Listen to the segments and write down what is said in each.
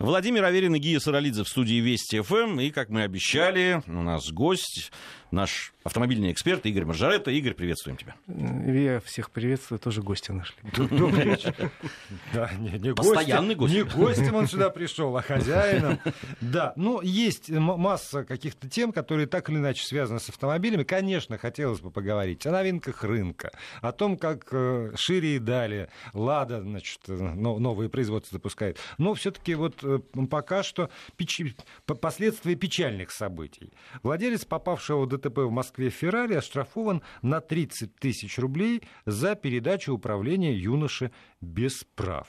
Владимир Аверин и Гия Саралидзе в студии Вести ФМ. И, как мы обещали, у нас гость, наш автомобильный эксперт Игорь Маржаретто. Игорь, приветствуем тебя. Я всех приветствую, тоже гостя нашли. Добрый вечер. Да, не, не Постоянный гость. Не гостем он сюда пришел, а хозяином. Да, ну, есть масса каких-то тем, которые так или иначе связаны с автомобилями. Конечно, хотелось бы поговорить о новинках рынка, о том, как э, шире и далее Лада, значит, э, новые производства запускает. Но все-таки вот Э, пока что печ... последствия печальных событий. Владелец попавшего в ДТП в Москве Феррари оштрафован на 30 тысяч рублей за передачу управления юноши без прав.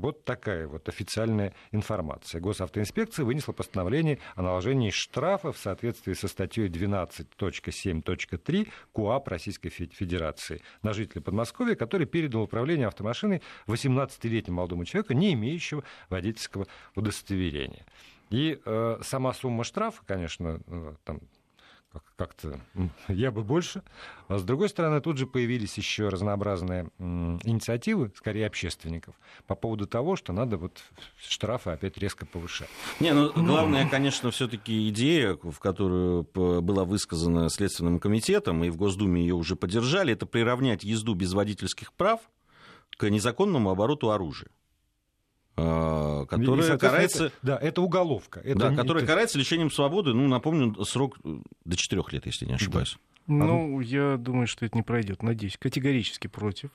Вот такая вот официальная информация. Госавтоинспекция вынесла постановление о наложении штрафа в соответствии со статьей 12.7.3 КУАП Российской Федерации на жителя Подмосковья, который передал управление автомашиной 18-летнему молодому человеку, не имеющего водительского удостоверения. И э, сама сумма штрафа, конечно, э, там как-то я бы больше. А с другой стороны, тут же появились еще разнообразные инициативы, скорее общественников, по поводу того, что надо вот штрафы опять резко повышать. Не, ну главная, конечно, все-таки идея, в которую была высказана Следственным комитетом, и в Госдуме ее уже поддержали, это приравнять езду без водительских прав к незаконному обороту оружия. А, которая карается... Это, да, это уголовка. Это да, не, которая это... карается лишением свободы, ну, напомню, срок э, до 4 лет, если не ошибаюсь. Ну, я думаю, что это не пройдет, надеюсь. Категорически против.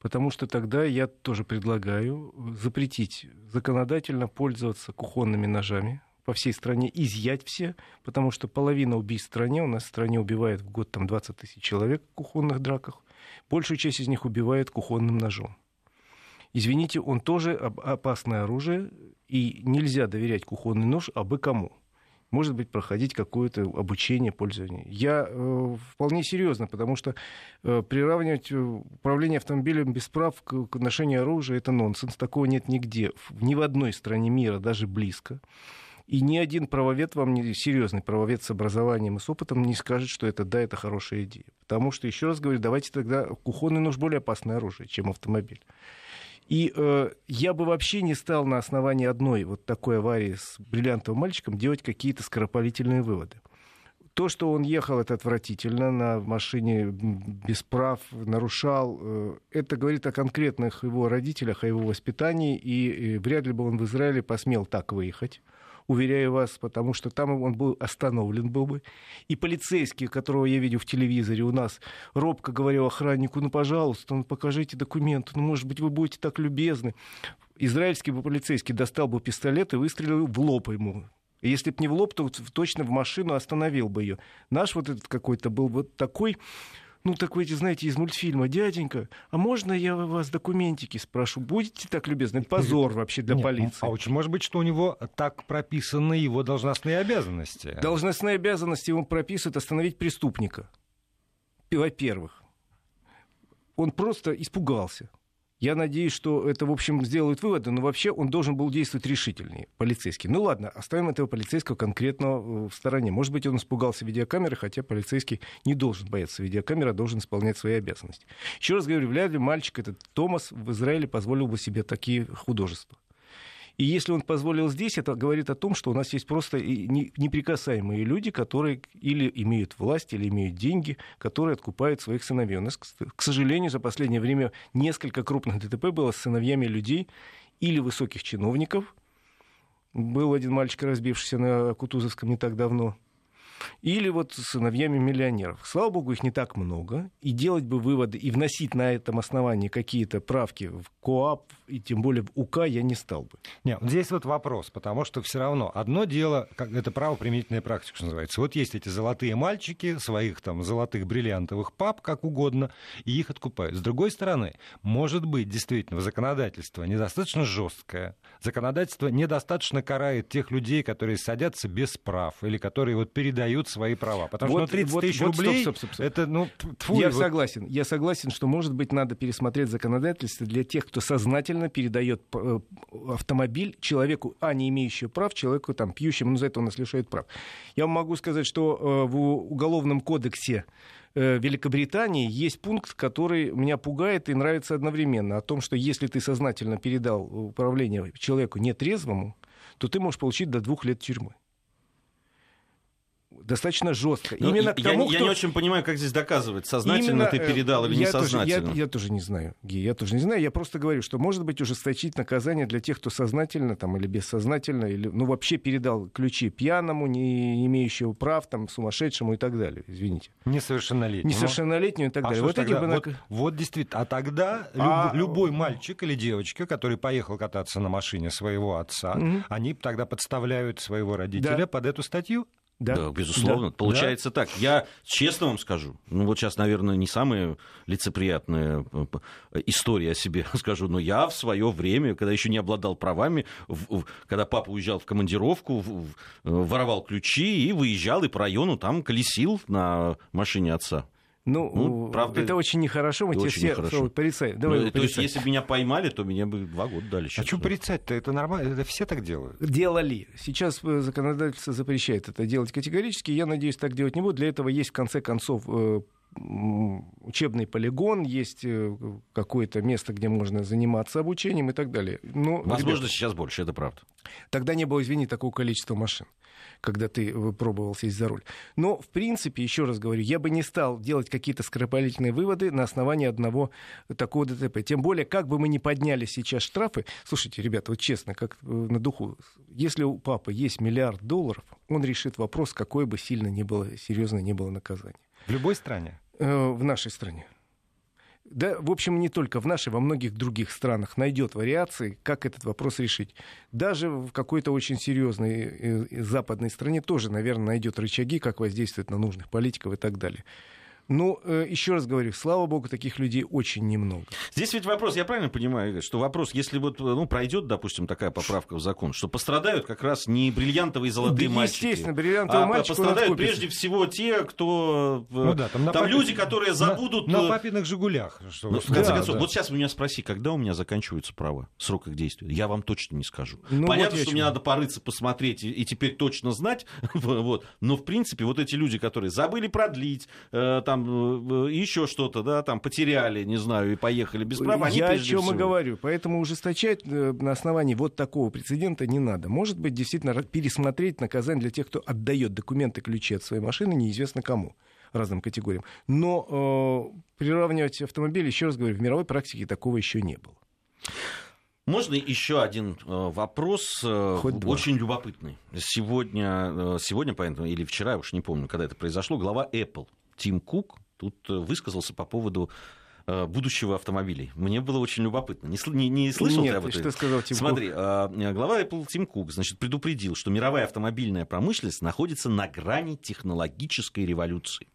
Потому что тогда я тоже предлагаю запретить законодательно пользоваться кухонными ножами по всей стране, изъять все, потому что половина убийств в стране, у нас в стране убивает в год там, 20 тысяч человек в кухонных драках, большую часть из них убивает кухонным ножом извините, он тоже опасное оружие, и нельзя доверять кухонный нож абы кому. Может быть, проходить какое-то обучение пользования. Я э, вполне серьезно, потому что э, приравнивать э, управление автомобилем без прав к, к ношению оружия это нонсенс. Такого нет нигде, ни в одной стране мира, даже близко. И ни один правовед вам, не, серьезный правовед с образованием и с опытом не скажет, что это да, это хорошая идея. Потому что, еще раз говорю, давайте тогда кухонный нож более опасное оружие, чем автомобиль. И э, я бы вообще не стал на основании одной вот такой аварии с бриллиантовым мальчиком делать какие-то скоропалительные выводы. То, что он ехал, это отвратительно, на машине без прав, нарушал, э, это говорит о конкретных его родителях, о его воспитании, и, и вряд ли бы он в Израиле посмел так выехать уверяю вас, потому что там он был остановлен был бы. И полицейский, которого я видел в телевизоре у нас, робко говорил охраннику, ну, пожалуйста, ну, покажите документы, ну, может быть, вы будете так любезны. Израильский бы полицейский достал бы пистолет и выстрелил в лоб ему. Если бы не в лоб, то точно в машину остановил бы ее. Наш вот этот какой-то был вот такой ну, такой, знаете, из мультфильма, дяденька, а можно я у вас документики спрошу? Будете так любезны? Позор вообще для Нет, полиции. А очень может быть, что у него так прописаны его должностные обязанности. Должностные обязанности ему прописывают остановить преступника. Во-первых, он просто испугался. Я надеюсь, что это, в общем, сделают выводы, но вообще он должен был действовать решительнее, полицейский. Ну ладно, оставим этого полицейского конкретно э, в стороне. Может быть, он испугался видеокамеры, хотя полицейский не должен бояться видеокамеры, а должен исполнять свои обязанности. Еще раз говорю, вряд ли мальчик этот Томас в Израиле позволил бы себе такие художества. И если он позволил здесь, это говорит о том, что у нас есть просто неприкасаемые люди, которые или имеют власть, или имеют деньги, которые откупают своих сыновей. У нас, к сожалению, за последнее время несколько крупных ДТП было с сыновьями людей или высоких чиновников. Был один мальчик, разбившийся на Кутузовском не так давно – или вот сыновьями миллионеров. Слава богу, их не так много. И делать бы выводы и вносить на этом основании какие-то правки в КОАП и тем более в УК я не стал бы. Нет, здесь вот вопрос, потому что все равно одно дело, как это правоприменительная практика, что называется. Вот есть эти золотые мальчики, своих там золотых бриллиантовых пап, как угодно, и их откупают. С другой стороны, может быть, действительно, законодательство недостаточно жесткое, законодательство недостаточно карает тех людей, которые садятся без прав или которые вот передают отдают свои права. Потому вот, что ну, 30 вот, тысяч вот, рублей, стоп, стоп, стоп. это, ну, тьфу, Я вот... согласен. Я согласен, что, может быть, надо пересмотреть законодательство для тех, кто сознательно передает э, автомобиль человеку, а не имеющему прав, человеку, там, пьющему, ну, за это у нас лишают прав. Я вам могу сказать, что э, в Уголовном кодексе э, Великобритании есть пункт, который меня пугает и нравится одновременно. О том, что если ты сознательно передал управление человеку нетрезвому, то ты можешь получить до двух лет тюрьмы достаточно жестко. Но ну, Именно я, тому, я кто... не очень понимаю, как здесь доказывать, сознательно Именно, ты э, передал или несознательно. Тоже, я, я тоже не знаю, Гей, я тоже не знаю. Я просто говорю, что может быть ужесточить наказание для тех, кто сознательно там, или бессознательно, или ну, вообще передал ключи пьяному, не имеющему прав, там, сумасшедшему и так далее. Извините. Несовершеннолетнему. Несовершеннолетнему и так а далее. Вот, тогда, бы... вот, вот действительно. А тогда а... любой мальчик или девочка, который поехал кататься на машине своего отца, угу. они тогда подставляют своего родителя да. под эту статью? Да, да безусловно. Да. Получается да. так. Я честно вам скажу, ну вот сейчас, наверное, не самая лицеприятная э, история о себе скажу, но я в свое время, когда еще не обладал правами, когда папа уезжал в командировку, э, воровал ключи и выезжал и по району там колесил на машине отца. Ну, ну правда, это очень нехорошо, мы тебе все нехорошо. порицаем. Давай ну, то есть, если бы меня поймали, то меня бы два года дали. А что порицать-то? Это нормально, это все так делают. Делали. Сейчас э, законодательство запрещает это делать категорически. Я надеюсь, так делать не буду. Для этого есть, в конце концов, э, учебный полигон, есть э, какое-то место, где можно заниматься обучением и так далее. Но, Возможно, ребята, сейчас больше, это правда. Тогда не было, извини, такого количества машин когда ты пробовал сесть за руль. Но, в принципе, еще раз говорю, я бы не стал делать какие-то скоропалительные выводы на основании одного такого ДТП. Тем более, как бы мы ни подняли сейчас штрафы, слушайте, ребята, вот честно, как э, на духу, если у папы есть миллиард долларов, он решит вопрос, какое бы сильно не было, серьезно не было наказание. В любой стране? Э, в нашей стране да, в общем, не только в нашей, во многих других странах найдет вариации, как этот вопрос решить. Даже в какой-то очень серьезной э, э, западной стране тоже, наверное, найдет рычаги, как воздействовать на нужных политиков и так далее. Ну, э, еще раз говорю, слава богу, таких людей очень немного. Здесь ведь вопрос, я правильно понимаю, что вопрос, если вот ну, пройдет, допустим, такая поправка в закон, что пострадают как раз не бриллиантовые золотые да, мальчики, естественно, бриллиантовые а мальчики пострадают прежде всего те, кто... Э, ну, да, там там папин... люди, которые забудут... На, на папиных «Жигулях». Что ну, в конце да, концов, да. вот сейчас вы меня спроси, когда у меня заканчиваются права, срок их действия, я вам точно не скажу. Ну, Понятно, вот что мне надо порыться, посмотреть и, и теперь точно знать, вот. но в принципе вот эти люди, которые забыли продлить, э, там еще что-то, да, там потеряли, не знаю, и поехали без права. Я о чем всего... и говорю. Поэтому ужесточать э, на основании вот такого прецедента не надо. Может быть, действительно пересмотреть наказание для тех, кто отдает документы, ключи от своей машины неизвестно кому разным категориям. Но э, приравнивать автомобили, еще раз говорю, в мировой практике такого еще не было. Можно еще один э, вопрос, э, Хоть очень два. любопытный. Сегодня, э, сегодня, поэтому, или вчера, я уж не помню, когда это произошло, глава Apple Тим Кук тут э, высказался по поводу э, будущего автомобилей. Мне было очень любопытно. Не, не, не слышал Нет, ты об этом? что сказал Тим Смотри, Кук? Э, глава Apple Тим Кук значит, предупредил, что мировая автомобильная промышленность находится на грани технологической революции.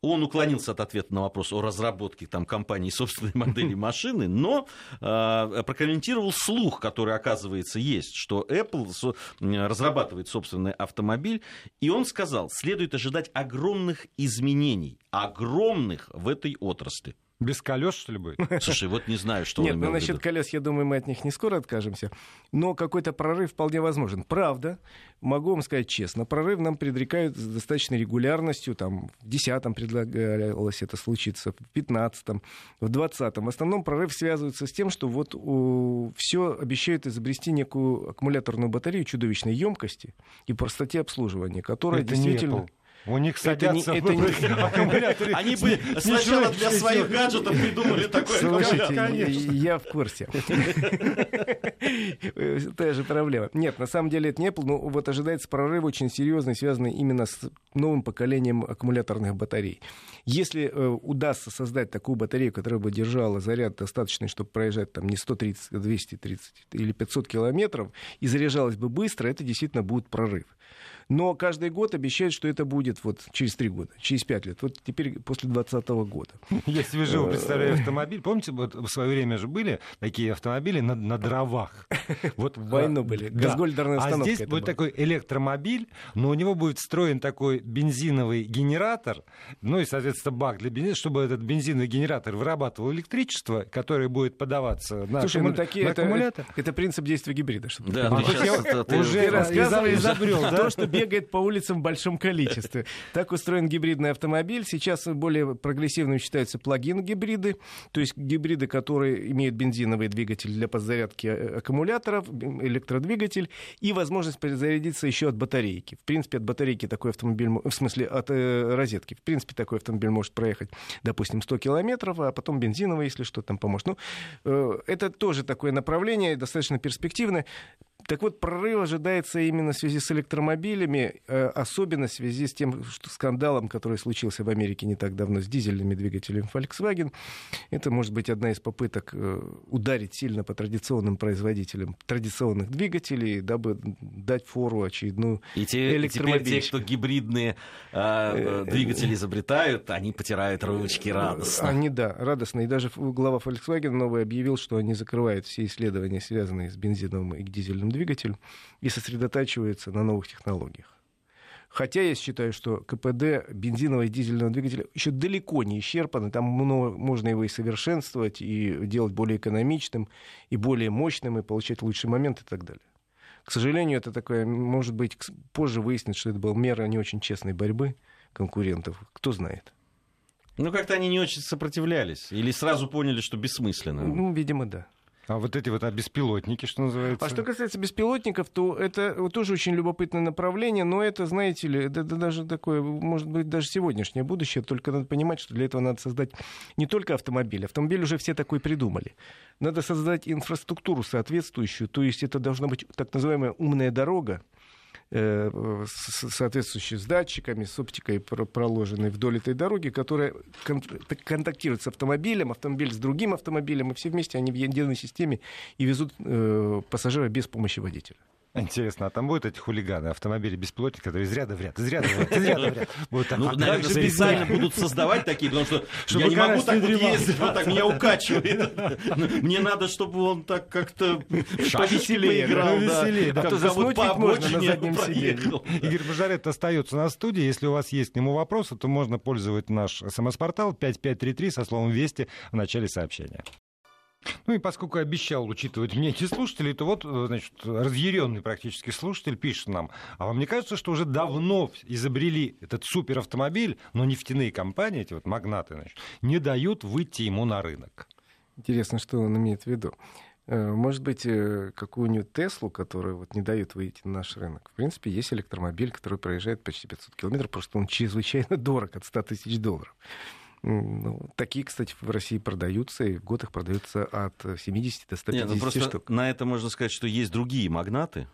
Он уклонился от ответа на вопрос о разработке там, компании собственной модели машины, но э, прокомментировал слух, который, оказывается, есть, что Apple со, разрабатывает собственный автомобиль, и он сказал, следует ожидать огромных изменений, огромных в этой отрасли. Без колес, что ли, будет? Слушай, вот не знаю, что Нет, ну насчет колес, я думаю, мы от них не скоро откажемся. Но какой-то прорыв вполне возможен. Правда, могу вам сказать честно, прорыв нам предрекают с достаточной регулярностью. Там, в 10-м предлагалось это случиться, в 15-м, в 20-м. В основном прорыв связывается с тем, что вот все обещают изобрести некую аккумуляторную батарею чудовищной емкости и простоте обслуживания, которая это действительно... У них садятся это не, это не... аккумуляторы. Они бы сначала для своих гаджетов придумали такой Слушайте, я в курсе. Та же проблема. Нет, на самом деле это не Apple, но вот ожидается прорыв очень серьезный, связанный именно с новым поколением аккумуляторных батарей. Если э, удастся создать такую батарею, которая бы держала заряд достаточный, чтобы проезжать там не 130, а 230 или 500 километров, и заряжалась бы быстро, это действительно будет прорыв. Но каждый год обещают, что это будет вот через три года, через пять лет. Вот теперь после 2020 года. Я себе живу, представляю автомобиль. Помните, вот в свое время же были такие автомобили на, на дровах. Вот в войну были. Да. Газгольдерная установка. А здесь будет такой электромобиль, но у него будет встроен такой бензиновый генератор, ну и, соответственно, бак для бензина, чтобы этот бензиновый генератор вырабатывал электричество, которое будет подаваться на, Слушай, аккуму... ну, такие, на это, аккумулятор. Это, это принцип действия гибрида. Да, ты сейчас, уже изобрел, да? То, что бегает по улицам в большом количестве. Так устроен гибридный автомобиль. Сейчас более прогрессивными считаются плагин-гибриды, то есть гибриды, которые имеют бензиновый двигатель для подзарядки э, аккумуляторов, электродвигатель и возможность перезарядиться еще от батарейки. В принципе, от батарейки такой автомобиль, в смысле, от э, розетки. В принципе, такой автомобиль может проехать, допустим, 100 километров, а потом бензиновый, если что, там поможет. Ну, э, это тоже такое направление, достаточно перспективное. Так вот, прорыв ожидается именно в связи с электромобилями, э, особенно в связи с тем что скандалом, который случился в Америке не так давно с дизельными двигателями Volkswagen. Это может быть одна из попыток э, ударить сильно по традиционным производителям традиционных двигателей, дабы дать фору очередную И те, теперь те, кто гибридные э, двигатели изобретают, они потирают ручки радостно. Они, да, радостно. И даже глава Volkswagen новый объявил, что они закрывают все исследования, связанные с бензиновым и дизельным двигатель и сосредотачивается на новых технологиях. Хотя я считаю, что КПД бензинового и дизельного двигателя еще далеко не исчерпан, там много, можно его и совершенствовать, и делать более экономичным, и более мощным, и получать лучший момент и так далее. К сожалению, это такое, может быть, позже выяснится, что это была мера не очень честной борьбы конкурентов. Кто знает. Ну, как-то они не очень сопротивлялись. Или сразу поняли, что бессмысленно. Ну, видимо, да. А вот эти вот беспилотники, что называется? А что касается беспилотников, то это тоже очень любопытное направление, но это, знаете ли, это, это даже такое, может быть, даже сегодняшнее будущее, только надо понимать, что для этого надо создать не только автомобиль, автомобиль уже все такой придумали. Надо создать инфраструктуру соответствующую, то есть это должна быть так называемая умная дорога, соответствующие с датчиками, с оптикой проложенной вдоль этой дороги, которая контактирует с автомобилем, автомобиль с другим автомобилем, и все вместе они в единой системе и везут э, пассажира без помощи водителя. Интересно, а там будут эти хулиганы, автомобили беспилотники, которые из ряда в ряд, из ряда в ряд, из ряда в ряд. Будут ну, наверное, специально будут создавать такие, потому что чтобы я не могу так вот ездить, вот так меня укачивает. Мне надо, чтобы он так как-то повеселее играл. Веселее, да. А то заснуть можно на заднем сиденье. Игорь Бажарет остается на студии. Если у вас есть к нему вопросы, то можно пользоваться наш смс-портал 5533 со словом «Вести» в начале сообщения. Ну и поскольку обещал учитывать мнение слушателей, то вот, значит, разъяренный практически слушатель пишет нам, а вам не кажется, что уже давно изобрели этот суперавтомобиль, но нефтяные компании, эти вот магнаты, значит, не дают выйти ему на рынок? Интересно, что он имеет в виду. Э, может быть, э, какую-нибудь Теслу, которая вот не дает выйти на наш рынок. В принципе, есть электромобиль, который проезжает почти 500 километров, просто он чрезвычайно дорог, от 100 тысяч долларов. Ну, такие, кстати, в России продаются, и в год их продаются от 70 до 150 Нет, ну просто штук. На это можно сказать, что есть другие магнаты,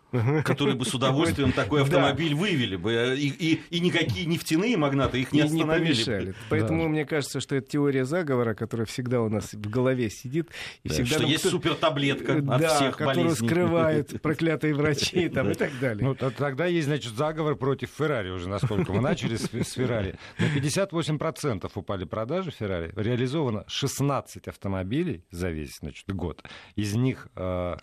которые бы с удовольствием такой автомобиль вывели бы. Э, и, никакие нефтяные магнаты их не остановили. Поэтому мне кажется, что это теория заговора, которая всегда у нас в голове сидит. И всегда что есть супертаблетка от да, всех которую скрывают проклятые врачи и так далее. Ну, тогда есть, значит, заговор против Феррари уже, насколько мы начали с Феррари. На 58% упали продажи Ferrari реализовано 16 автомобилей за весь значит, год. Из них 5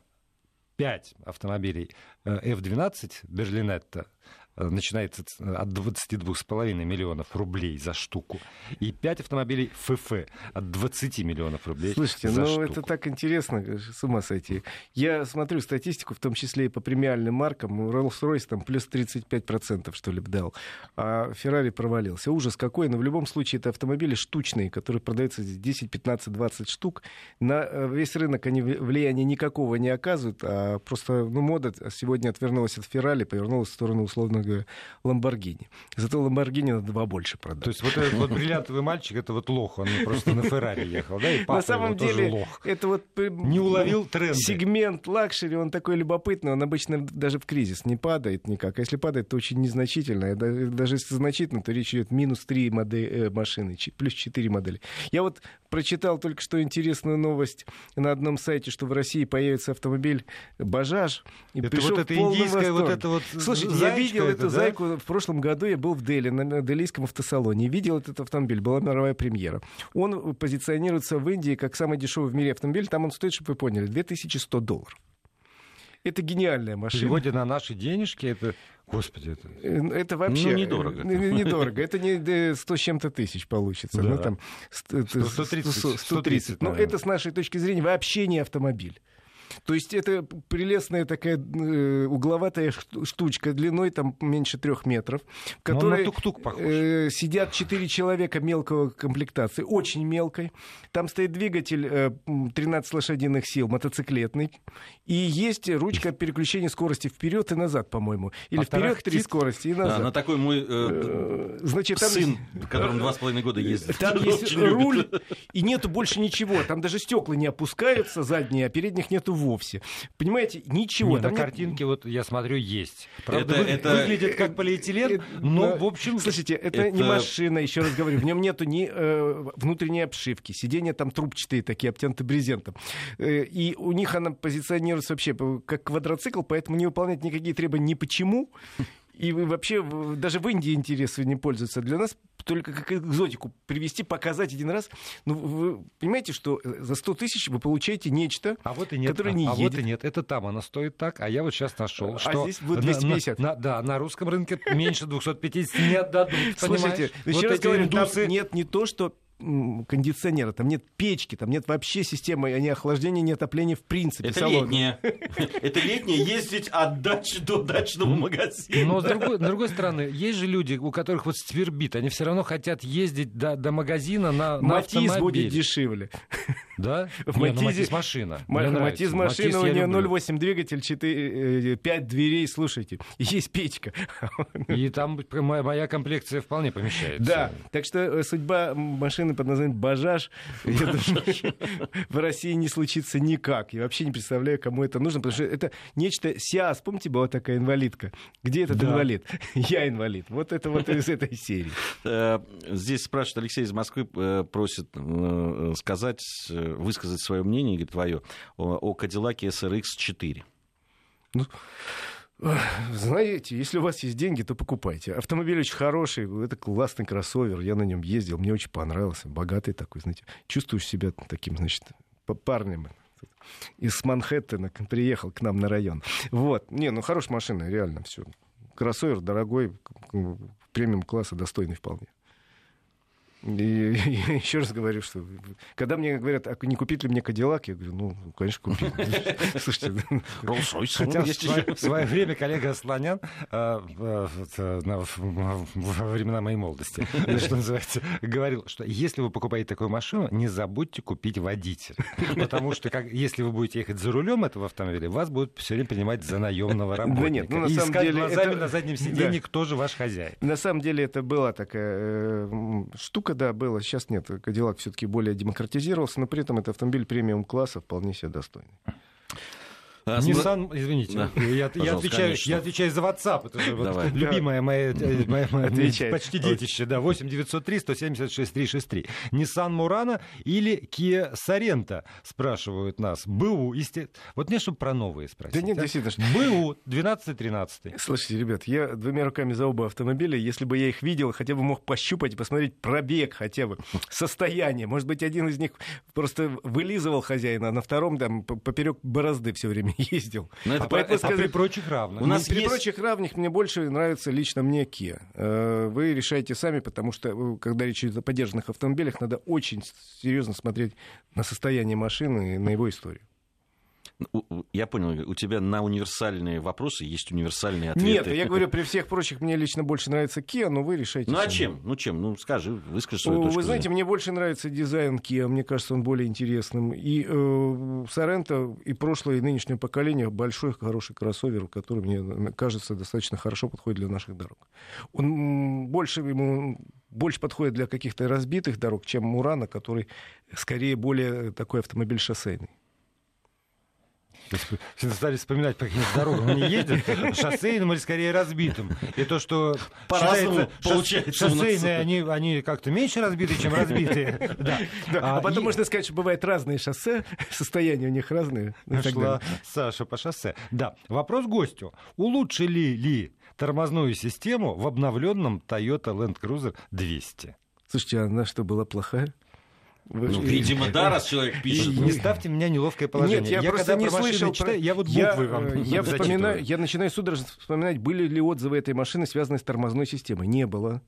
э, автомобилей F12 Берлинетта Э, начинается от 22,5 миллионов рублей за штуку. И 5 автомобилей ФФ от 20 миллионов рублей Слушайте, за ну штуку. это так интересно, с ума сойти. Я смотрю статистику, в том числе и по премиальным маркам. Rolls-Royce там плюс 35% что ли дал, а Ferrari провалился. Ужас какой, но в любом случае это автомобили штучные, которые продаются 10, 15, 20 штук. На э, весь рынок они влияния никакого не оказывают, а просто ну, мода сегодня отвернулась от Ferrari, повернулась в сторону условно говоря, Ламборгини. Зато Ламборгини на два больше продать. То есть вот этот вот бриллиантовый мальчик, это вот лох, он просто на Феррари ехал, да, и папа На самом деле, лох. это вот не уловил тренд. Сегмент luxury, он такой любопытный, он обычно даже в кризис не падает никак. А если падает, то очень незначительно. Даже если значительно, то речь идет минус 3 модели, э, машины, плюс 4 модели. Я вот прочитал только что интересную новость на одном сайте, что в России появится автомобиль «Бажаж». И это вот это индийская, вот это вот Слушай, я видел эту да? зайку в прошлом году, я был в Дели, на делийском автосалоне, видел этот автомобиль, была мировая премьера. Он позиционируется в Индии как самый дешевый в мире автомобиль, там он стоит, чтобы вы поняли, 2100 долларов. Это гениальная машина. В переводе на наши денежки это Господи, это... Э, это вообще... Ну, недорого. Недорого. Это не 100 с чем-то тысяч получится. Ну, да. Ну, там 130. 130. 130. Но это, с нашей точки зрения, вообще не автомобиль. То есть это прелестная такая э, угловатая штучка длиной там меньше трех метров, в которой тук-тук э, сидят четыре человека мелкого комплектации, очень мелкой. Там стоит двигатель э, 13 лошадиных сил, мотоциклетный, и есть ручка переключения скорости вперед и назад, по-моему, или А вперед три скорости и Да, назад. на такой мой э, Э, Значит, там сын, которому два с половиной года ездит. Там есть любит. руль, и нету больше ничего. Там даже стекла не опускаются задние, а передних нету вовсе. Понимаете, ничего. Не, там на нет- картинке вот я смотрю есть. Правда, Это- вы- это- выглядит как полиэтилен, Э, но в общем Слушайте, это, не это- машина, еще раз говорю. В нем нету ни э, внутренней обшивки. Сиденья там трубчатые такие, обтянуты брезентом. Э, и у них она позиционируется вообще как квадроцикл, поэтому не выполняет никакие требования ни почему. И вообще даже в Индии интересы не пользуются. Для нас только как экзотику привести, показать один раз. Ну, вы понимаете, что э, за 100 тысяч вы получаете нечто, А вот и нет. который а, не а вот едет. и нет. Это там она стоит так, а я вот сейчас нашел, А что здесь будет на- 250. на- на- да, на русском рынке меньше 250 не отдадут. Слушайте, еще вот раз говорю, там нет не то, что кондиционера, там нет печки, там нет вообще системы ни охлаждения, ни отопления в принципе. Это салона. летнее. Это летнее ездить от дачи до дачного магазина. Но с другой, с другой стороны, есть же люди, у которых вот свербит, они все равно хотят ездить до, до магазина на, на Матиз будет автомобиле. дешевле. Да? В Не, ну, Матизе- Матиз машина. Нравится. Матиз машина, у нее люблю. 0,8 двигатель, 4, 5 дверей, слушайте, есть печка. И там моя, моя комплекция вполне помещается. Да, так что э, судьба машины под названием «Бажаж» в России не случится никак. Я вообще не представляю, кому это нужно, потому что это нечто... СИАС, помните, была такая инвалидка? Где этот инвалид? Я инвалид. Вот это вот из этой серии. Э, Здесь спрашивает Алексей из Москвы, э, просит э, сказать, э, высказать свое мнение, говорит, твое, о Кадиллаке SRX 4. Знаете, если у вас есть деньги, то покупайте. Автомобиль очень хороший, это классный кроссовер, я на нем ездил, мне очень понравился, богатый такой, знаете. Чувствуешь себя таким, значит, парнем из Манхэттена приехал к нам на район. Вот. Не, ну хорошая машина, реально все. Кроссовер дорогой, премиум класса, достойный вполне. И, еще раз говорю, что когда мне говорят, а не купить ли мне Кадиллак, я говорю, ну, конечно, купить. Слушайте, Rolls-Royce Хотя в есть свое, еще. в свое время коллега Асланян в- в- на- в- во времена моей молодости, что называется, говорил, что если вы покупаете такую машину, не забудьте купить водителя. Потому что если вы будете ехать за рулем этого автомобиля, вас будут все время принимать за наемного работника. нет, ну, на самом деле глазами это- на заднем сиденье, кто же ваш хозяин. На самом деле это была такая э, м, штука, да, была. Сейчас нет. Кадиллак все-таки более демократизировался, но при этом это автомобиль премиум класса вполне себе достойный. А, см- Nissan, извините, Да. я, я отвечаю, конечно. я отвечаю за WhatsApp, это же вот Давай. любимое мое, э, мое- мое Отвечай. почти детище, да, 8 903 176 363. Nissan Murano или Kia Sorento, спрашивают нас. БУ, есте- вот не чтобы про новые спросить. Да нет, а? действительно. БУ 12-13. Слушайте, ребят, я двумя руками за оба автомобиля. Если бы я их видел, хотя бы мог пощупать и посмотреть пробег хотя бы, состояние. Может быть, один из них просто вылизывал хозяина, а на втором там поперек борозды все время ездил. Ну, это А, при- это а при сказать- прочих равных. У нас при есть- прочих равных мне больше нравится лично мне Kia. Э, Вы решаете сами, потому что э, когда речь идет о поддержанных автомобилях, надо очень серьезно смотреть на состояние машины и на его историю. Я понял, у тебя на универсальные вопросы есть универсальные ответы. Нет, я говорю, при всех прочих мне лично больше нравится Kia, но вы решаете Ну а чем? Ну чем? Ну скажи, выскажи свою точку Вы знаете, мне больше нравится дизайн Kia, мне кажется, он более интересным. И э, Соренто, и прошлое, и нынешнее поколение большой, хороший кроссовер, который, мне кажется, достаточно хорошо подходит для наших дорог. Он больше ему больше подходит для каких-то разбитых дорог, чем Мурана, который скорее более такой автомобиль шоссейный. Все стали вспоминать, по каким дорогам они ездят, шоссейным или скорее разбитым. И то, что считается, получается шоссейные, они, они как-то меньше разбиты, чем разбитые. Да. А, потом и можно сказать, что бывают разные шоссе, состояния у них разные. и так Шла далее. Саша по шоссе. Да. Вопрос гостю. Улучшили ли тормозную систему в обновленном Toyota Land Cruiser 200? Слушайте, а она что, была плохая? Вы- Ну, видимо, да, раз человек пишет. Не ставьте меня в неловкое положение. Нет, я, просто когда не про слышал. читаю, про- я вот Я, буквы вам э, я зачитываю. вспоминаю, я начинаю судорожно вспоминать, были ли отзывы этой машины, связанные с тормозной системой. Не было.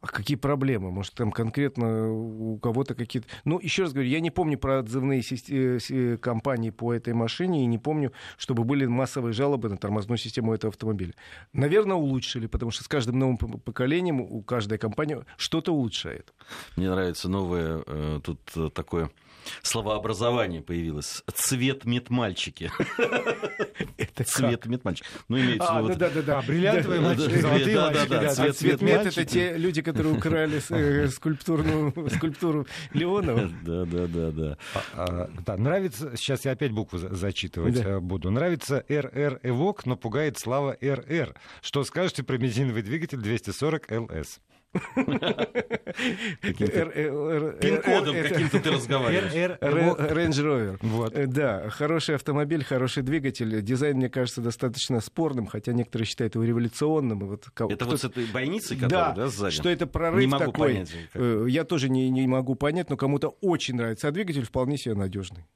А какие проблемы? Может, там конкретно у кого-то какие-то... Ну, еще раз говорю, я не помню про отзывные э, э, компании по этой машине и не помню, чтобы были массовые жалобы на тормозную систему этого автомобиля. Наверное, улучшили, потому что с каждым новым поколением у каждой компании что-то улучшает. Мне нравится новое э, тут такое словообразование появилось. Цвет медмальчики. Это цвет медмальчик. Ну, имеется в виду... Да, да, да. Бриллиантовые мальчики, золотые мальчики. Цвет мед это те люди, которые украли э, скульптурную скульптуру Леонова. Да, да, да, да. А, а, нравится, сейчас я опять букву зачитывать э, буду. Нравится РР Эвок, но пугает слава РР. Что скажете про бензиновый двигатель 240 ЛС? Пин-кодом каким-то ты разговариваешь. Range Rover. Вот. Э, да, хороший автомобиль, хороший двигатель. Дизайн, мне кажется, достаточно спорным, хотя некоторые считают его революционным. Вот, это вот с этой бойницей, которая, да, да, сзади? что это прорыв не могу такой. Понять, э, Я тоже не, не могу понять, но кому-то очень нравится. А двигатель вполне себе надежный.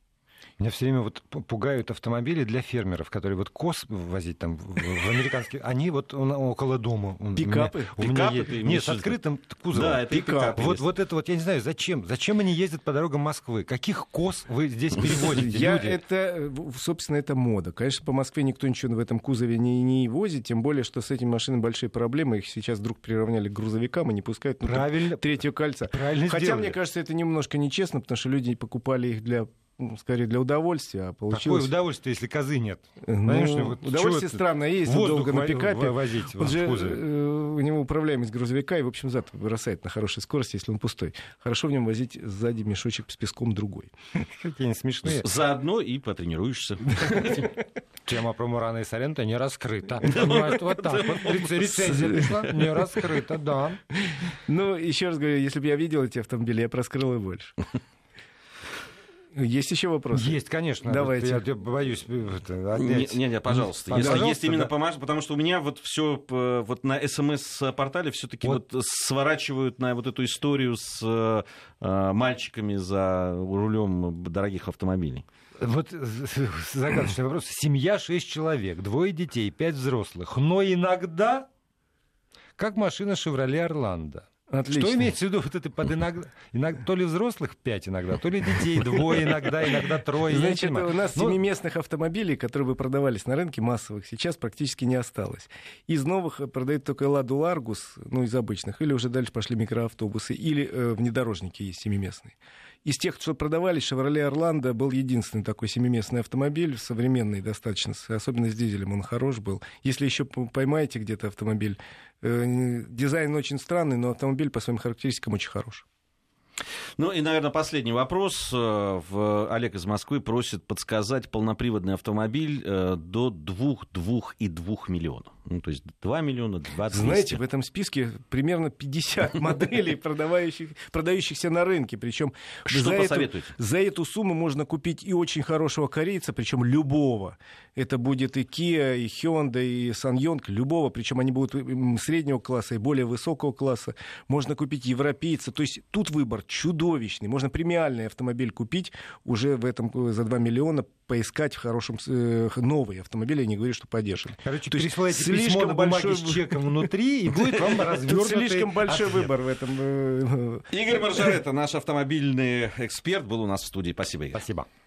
Меня все время вот пугают автомобили для фермеров, которые вот коз возить там в, американские, они вот около дома. Пикапы? У меня, у меня есть. Нет, с открытым кузовом. Да, это пикап. Вот, вот это вот, я не знаю, зачем? Зачем они ездят по дорогам Москвы? Каких коз вы здесь переводите, я, люди? Это, собственно, это мода. Конечно, по Москве никто ничего в этом кузове не, не возит, тем более, что с этими машинами большие проблемы. Их сейчас вдруг приравняли к грузовикам и не пускают ну, Правильно. третьего кольца. Правильно Хотя, сделали. мне кажется, это немножко нечестно, потому что люди покупали их для скорее для удовольствия, а получилось... Какое удовольствие, если козы нет? Ну, вот удовольствие странно есть, долго на пикапе. возить он же, э, у него управляемость грузовика, и, в общем, зад бросает на хорошей скорости, если он пустой. Хорошо в нем возить сзади мешочек с песком другой. Какие они смешные. Заодно и потренируешься. Тема про Мурана и Сорента не раскрыта. Вот так вот. Рецензия пришла, не раскрыта, да. Ну, еще раз говорю, если бы я видел эти автомобили, я проскрыл и больше. Есть еще вопросы? Есть, конечно. Давайте. Я, я боюсь это, отнять. Не, не, пожалуйста. Если пожалуйста, есть именно да. помощь, потому что у меня вот все вот на СМС-портале все-таки вот. вот сворачивают на вот эту историю с э, мальчиками за рулем дорогих автомобилей. Вот загадочный вопрос. Семья шесть человек, двое детей, пять взрослых. Но иногда, как машина «Шевроле Орландо», Отлично. Что имеется в виду вот это под иногда, иногда то ли взрослых пять иногда, то ли детей двое иногда, иногда трое. Значит, у нас Но... семиместных автомобилей, которые бы продавались на рынке массовых, сейчас практически не осталось. Из новых продают только Ладу Ларгус, ну из обычных, или уже дальше пошли микроавтобусы, или э, внедорожники есть семиместные. Из тех, что продавались, «Шевроле Орландо» был единственный такой семиместный автомобиль, современный достаточно, особенно с дизелем он хорош был. Если еще поймаете где-то автомобиль, э, дизайн очень странный, но автомобиль по своим характеристикам очень хороший. Ну и, наверное, последний вопрос. Э, Олег из Москвы просит подсказать полноприводный автомобиль э, до 2-2,2 миллионов. Ну, то есть 2 миллиона, 20 Знаете, в этом списке примерно 50 моделей, продавающих, продающихся на рынке. Причем Что за посоветуете? Эту, за эту сумму можно купить и очень хорошего корейца, причем любого. Это будет и Kia, и Hyundai, и SsangYong, любого. Причем они будут среднего класса и более высокого класса. Можно купить европейца. То есть тут выбор чудовищный. Можно премиальный автомобиль купить уже в этом за 2 миллиона, поискать в хорошем э, новый автомобиль, я не говорю, что подешевле. Короче, То присылайте письмо на большой... с чеком внутри, и будет вам развернутый Слишком большой выбор в этом. Э, Игорь Маржарета, наш автомобильный эксперт, был у нас в студии. Спасибо, Игорь. Спасибо.